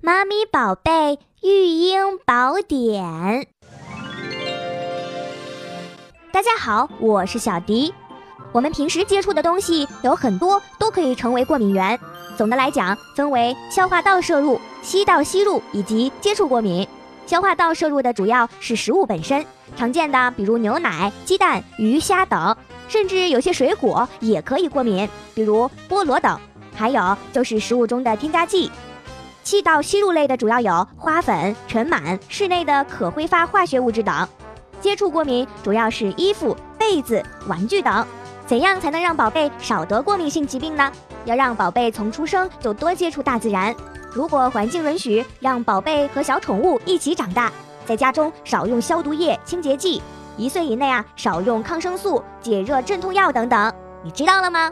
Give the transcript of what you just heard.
妈咪宝贝育婴宝典。大家好，我是小迪。我们平时接触的东西有很多都可以成为过敏源。总的来讲，分为消化道摄入、吸道吸入以及接触过敏。消化道摄入的主要是食物本身，常见的比如牛奶、鸡蛋、鱼虾等，甚至有些水果也可以过敏，比如菠萝等。还有就是食物中的添加剂。气道吸入类的主要有花粉、尘螨、室内的可挥发化学物质等。接触过敏主要是衣服、被子、玩具等。怎样才能让宝贝少得过敏性疾病呢？要让宝贝从出生就多接触大自然。如果环境允许，让宝贝和小宠物一起长大，在家中少用消毒液、清洁剂，一岁以内啊少用抗生素、解热镇痛药等等，你知道了吗？